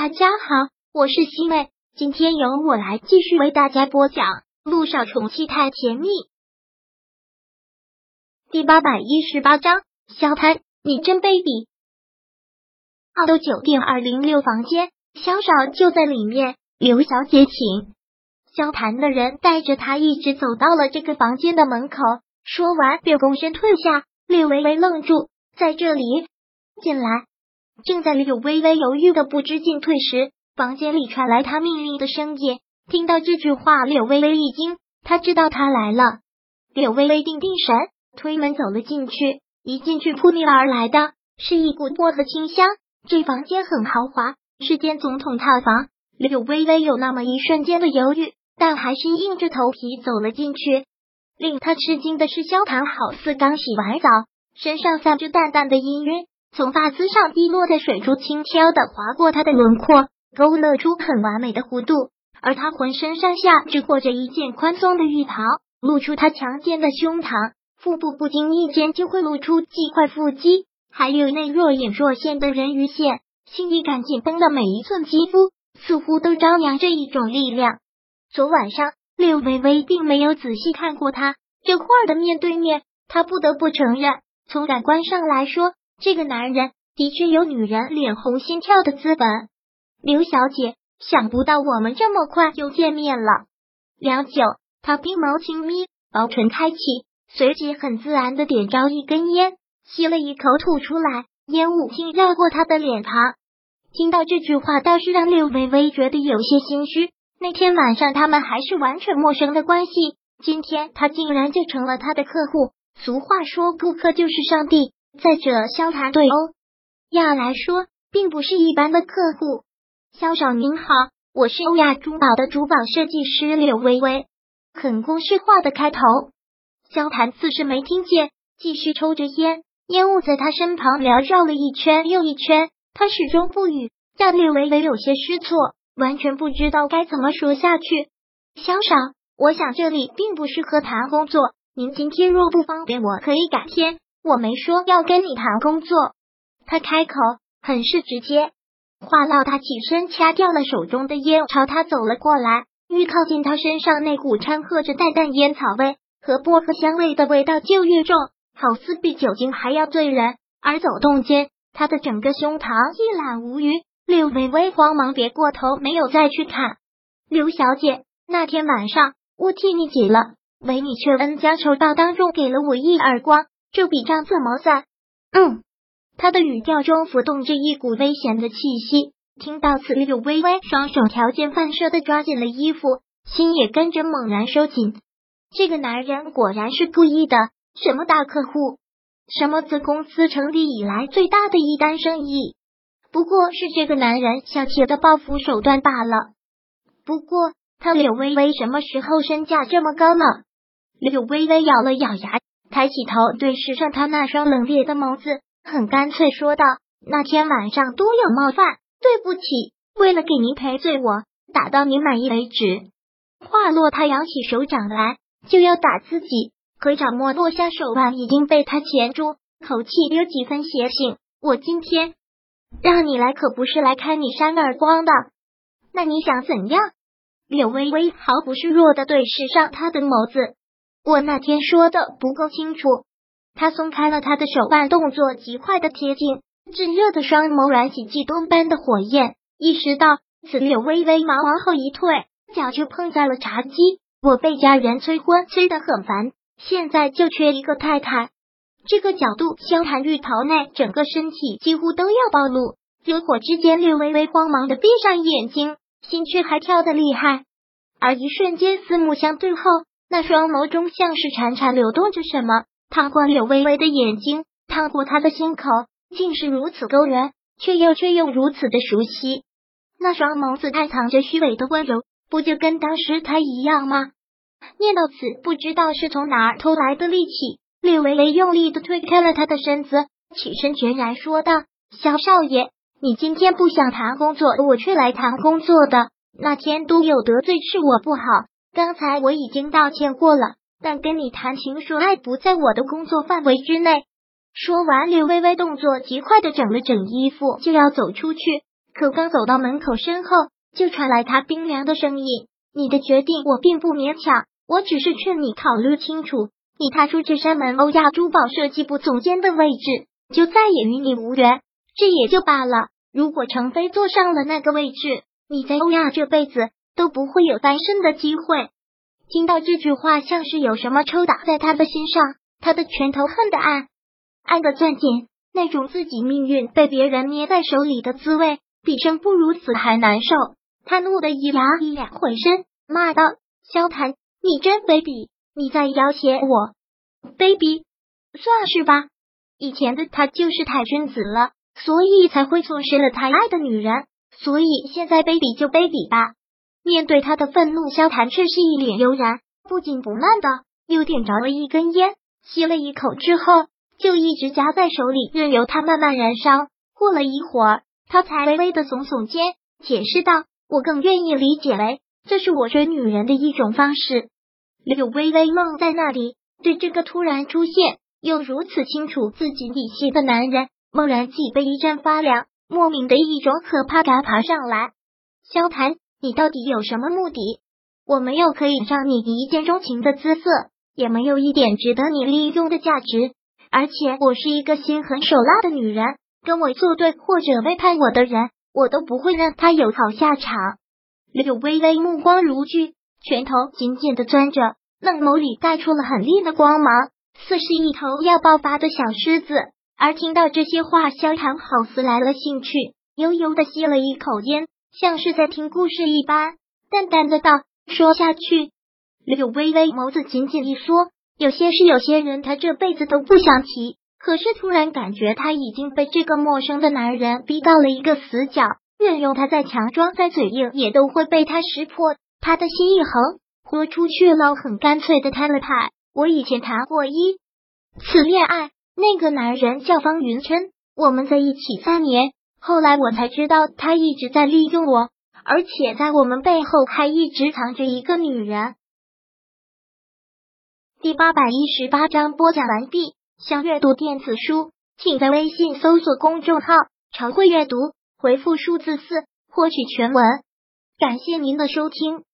大家好，我是西妹，今天由我来继续为大家播讲《陆少宠妻太甜蜜》第八百一十八章。萧谈，你真卑鄙！澳洲酒店二零六房间，萧少就在里面。刘小姐，请。萧谈的人带着他一直走到了这个房间的门口，说完便躬身退下。略微微愣住，在这里，进来。正在柳微微犹豫的不知进退时，房间里传来他命令的声音。听到这句话，柳微微一惊，他知道他来了。柳微微定定神，推门走了进去。一进去，扑面而来的是一股薄荷清香。这房间很豪华，是间总统套房。柳微微有那么一瞬间的犹豫，但还是硬着头皮走了进去。令他吃惊的是，萧唐好似刚洗完澡，身上散着淡淡的氤氲。从发丝上滴落的水珠轻飘的划过他的轮廓，勾勒出很完美的弧度。而他浑身上下只裹着一件宽松的浴袍，露出他强健的胸膛，腹部不经意间就会露出几块腹肌，还有那若隐若现的人鱼线，细腻感紧绷的每一寸肌肤，似乎都张扬着一种力量。昨晚上，柳微微并没有仔细看过他，这会儿的面对面，他不得不承认，从感官上来说。这个男人的确有女人脸红心跳的资本，刘小姐，想不到我们这么快就见面了。良久，他冰眸轻眯，薄唇开启，随即很自然的点着一根烟，吸了一口吐出来，烟雾轻绕过他的脸庞。听到这句话，倒是让柳微微觉得有些心虚。那天晚上他们还是完全陌生的关系，今天他竟然就成了他的客户。俗话说，顾客就是上帝。再者，萧谈对欧亚来说，并不是一般的客户。萧少您好，我是欧亚珠宝的珠宝设计师柳微微。很公式化的开头，萧谈似是没听见，继续抽着烟，烟雾在他身旁缭绕了一圈又一圈，他始终不语，让柳微微有些失措，完全不知道该怎么说下去。萧少，我想这里并不适合谈工作，您今天若不方便，我可以改天。我没说要跟你谈工作，他开口很是直接。话落，他起身掐掉了手中的烟，朝他走了过来。越靠近他身上，那股掺和着淡淡烟草味和薄荷香味的味道就越重，好似比酒精还要醉人。而走动间，他的整个胸膛一览无余。柳微微慌忙别过头，没有再去看。刘小姐，那天晚上我替你解了唯，你却恩将仇报，当众给了我一耳光。这笔账怎么算？嗯，他的语调中浮动着一股危险的气息。听到此，柳微微双手条件反射的抓紧了衣服，心也跟着猛然收紧。这个男人果然是故意的。什么大客户？什么自公司成立以来最大的一单生意？不过是这个男人小气的报复手段罢了。不过他柳微微什么时候身价这么高呢？柳微微咬了咬牙。抬起头，对视上他那双冷冽的眸子，很干脆说道：“那天晚上多有冒犯，对不起。为了给您赔罪，我打到您满意为止。”话落，他扬起手掌来，就要打自己，可掌握落下手腕已经被他钳住，口气有几分邪性。我今天让你来，可不是来看你扇耳光的。那你想怎样？柳微微毫不示弱的对视上他的眸子。我那天说的不够清楚。他松开了他的手腕，动作极快的贴近，炙热的双眸燃起悸动般的火焰。意识到此，柳微微忙往后一退，脚就碰在了茶几。我被家人催婚，催得很烦，现在就缺一个太太。这个角度，萧寒玉袍内整个身体几乎都要暴露。热火之间，略微微慌忙的闭上眼睛，心却还跳得厉害。而一瞬间，四目相对后。那双眸中像是潺潺流动着什么，烫过柳微微的眼睛，烫过他的心口，竟是如此勾人，却又却又如此的熟悉。那双眸子暗藏着虚伪的温柔，不就跟当时他一样吗？念到此，不知道是从哪儿偷来的力气，柳微微用力的推开了他的身子，起身决然说道：“萧少爷，你今天不想谈工作，我却来谈工作的。那天都有得罪，是我不好。”刚才我已经道歉过了，但跟你谈情说爱不在我的工作范围之内。说完，柳微微动作极快的整了整衣服，就要走出去。可刚走到门口，身后就传来他冰凉的声音：“你的决定我并不勉强，我只是劝你考虑清楚。你踏出这扇门，欧亚珠宝设计部总监的位置就再也与你无缘，这也就罢了。如果程飞坐上了那个位置，你在欧亚这辈子都不会有翻身的机会。”听到这句话，像是有什么抽打在他的心上，他的拳头恨得暗暗的攥紧，那种自己命运被别人捏在手里的滋味。比生不如死还难受，他怒得一牙一两回身，骂道：“萧谈，你真卑鄙！你在要挟我，卑鄙！算是吧。以前的他就是太君子了，所以才会错失了他爱的女人。所以现在卑鄙就卑鄙吧。”面对他的愤怒，萧谈却是一脸悠然，不紧不慢的又点着了一根烟，吸了一口之后，就一直夹在手里，任由它慢慢燃烧。过了一会儿。他才微微的耸耸肩，解释道：“我更愿意理解为这是我追女人的一种方式。”柳微微愣在那里，对这个突然出现又如此清楚自己底细的男人，猛然脊背一阵发凉，莫名的一种可怕感爬上来。萧谈，你到底有什么目的？我没有可以让你一见钟情的姿色，也没有一点值得你利用的价值，而且我是一个心狠手辣的女人。跟我作对或者背叛我的人，我都不会让他有好下场。柳微微目光如炬，拳头紧紧的攥着，嫩眸里带出了狠厉的光芒，似是一头要爆发的小狮子。而听到这些话，萧唐好似来了兴趣，悠悠的吸了一口烟，像是在听故事一般，淡淡的道：“说下去。”柳微微眸子紧紧一缩，有些事，有些人，他这辈子都不想提。可是突然感觉他已经被这个陌生的男人逼到了一个死角，任由他再强装再嘴硬，也都会被他识破。他的心一横，豁出去了，很干脆的摊了牌。我以前谈过一次恋爱，那个男人叫方云琛，我们在一起三年，后来我才知道他一直在利用我，而且在我们背后还一直藏着一个女人。第八百一十八章播讲完毕。想阅读电子书，请在微信搜索公众号“常会阅读”，回复数字四获取全文。感谢您的收听。